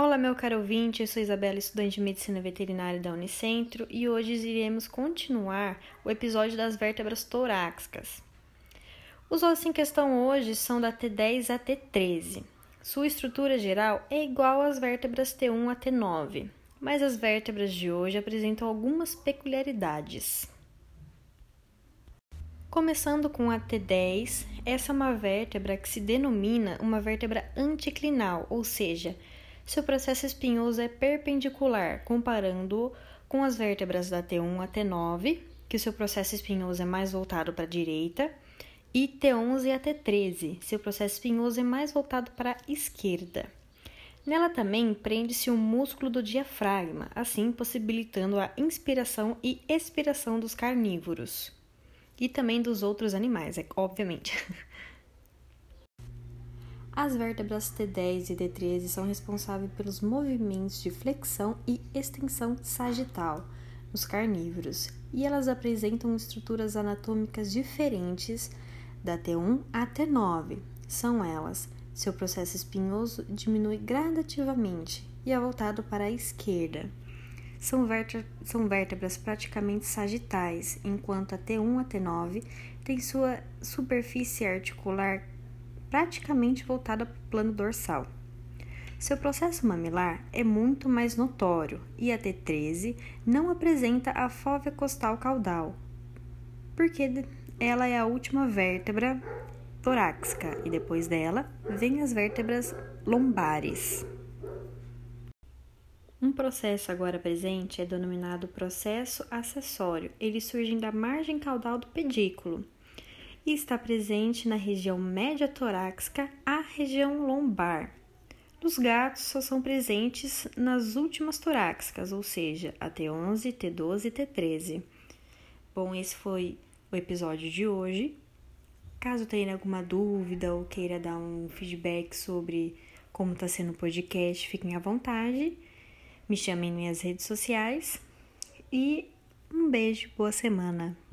Olá, meu caro ouvinte, eu sou Isabela, estudante de Medicina Veterinária da Unicentro, e hoje iremos continuar o episódio das vértebras torácicas. Os ossos em questão hoje são da T10 a T13. Sua estrutura geral é igual às vértebras T1 a T9, mas as vértebras de hoje apresentam algumas peculiaridades. Começando com a T10, essa é uma vértebra que se denomina uma vértebra anticlinal, ou seja, seu processo espinhoso é perpendicular, comparando-o com as vértebras da T1 a T9, que seu processo espinhoso é mais voltado para a direita, e T11 a T13, seu processo espinhoso é mais voltado para a esquerda. Nela também prende-se o músculo do diafragma, assim possibilitando a inspiração e expiração dos carnívoros. E também dos outros animais, é, obviamente. As vértebras T10 e T13 são responsáveis pelos movimentos de flexão e extensão sagital nos carnívoros, e elas apresentam estruturas anatômicas diferentes da T1 a T9. São elas: seu processo espinhoso diminui gradativamente e é voltado para a esquerda. São, são vértebras praticamente sagitais, enquanto a T1 a T9 tem sua superfície articular praticamente voltada para o plano dorsal. Seu processo mamilar é muito mais notório e a T13 não apresenta a fóvea costal caudal, porque ela é a última vértebra torácica e depois dela vem as vértebras lombares. Um processo agora presente é denominado processo acessório. Ele surge da margem caudal do pedículo e está presente na região média torácica à região lombar. Nos gatos só são presentes nas últimas torácicas, ou seja, a T11, T12 e T13. Bom, esse foi o episódio de hoje. Caso tenha alguma dúvida ou queira dar um feedback sobre como está sendo o podcast, fiquem à vontade. Me chamem nas minhas redes sociais e um beijo, boa semana.